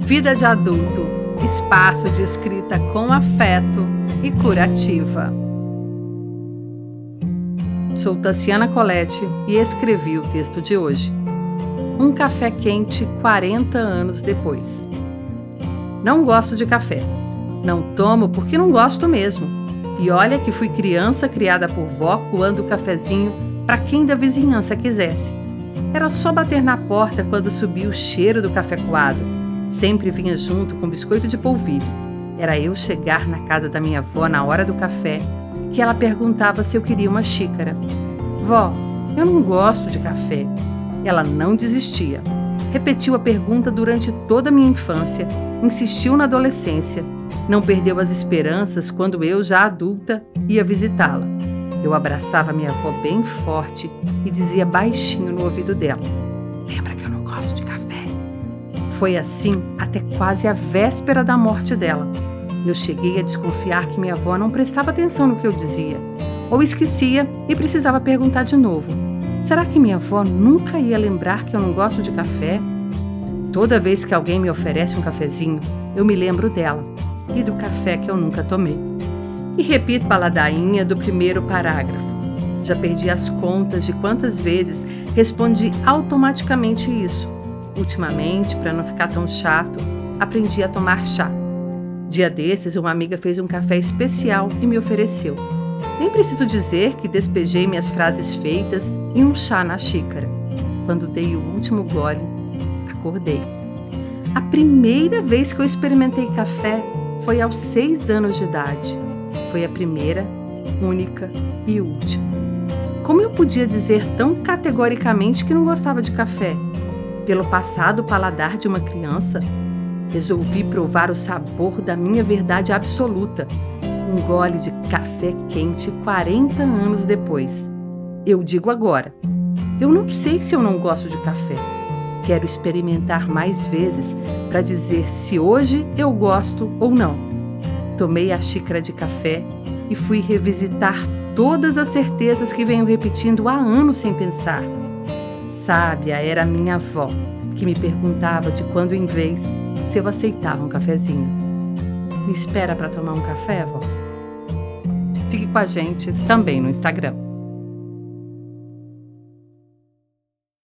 Vida de Adulto espaço de escrita com afeto e curativa. Sou Tassiana Colette e escrevi o texto de hoje. Um café quente 40 anos depois. Não gosto de café. Não tomo porque não gosto mesmo. E olha que fui criança criada por vó coando o cafezinho para quem da vizinhança quisesse. Era só bater na porta quando subia o cheiro do café coado Sempre vinha junto com biscoito de polvilho. Era eu chegar na casa da minha avó na hora do café que ela perguntava se eu queria uma xícara. Vó, eu não gosto de café. Ela não desistia. Repetiu a pergunta durante toda a minha infância, insistiu na adolescência, não perdeu as esperanças quando eu, já adulta, ia visitá-la. Eu abraçava minha avó bem forte e dizia baixinho no ouvido dela: Foi assim até quase a véspera da morte dela. Eu cheguei a desconfiar que minha avó não prestava atenção no que eu dizia, ou esquecia e precisava perguntar de novo. Será que minha avó nunca ia lembrar que eu não gosto de café? Toda vez que alguém me oferece um cafezinho, eu me lembro dela e do café que eu nunca tomei. E repito a ladainha do primeiro parágrafo. Já perdi as contas de quantas vezes respondi automaticamente isso Ultimamente, para não ficar tão chato, aprendi a tomar chá. Dia desses, uma amiga fez um café especial e me ofereceu. Nem preciso dizer que despejei minhas frases feitas e um chá na xícara. Quando dei o último gole, acordei. A primeira vez que eu experimentei café foi aos seis anos de idade. Foi a primeira, única e última. Como eu podia dizer tão categoricamente que não gostava de café? Pelo passado paladar de uma criança, resolvi provar o sabor da minha verdade absoluta. Um gole de café quente 40 anos depois. Eu digo agora: eu não sei se eu não gosto de café. Quero experimentar mais vezes para dizer se hoje eu gosto ou não. Tomei a xícara de café e fui revisitar todas as certezas que venho repetindo há anos sem pensar. Sábia era minha avó, que me perguntava de quando em vez se eu aceitava um cafezinho. Me espera para tomar um café, vó? Fique com a gente também no Instagram.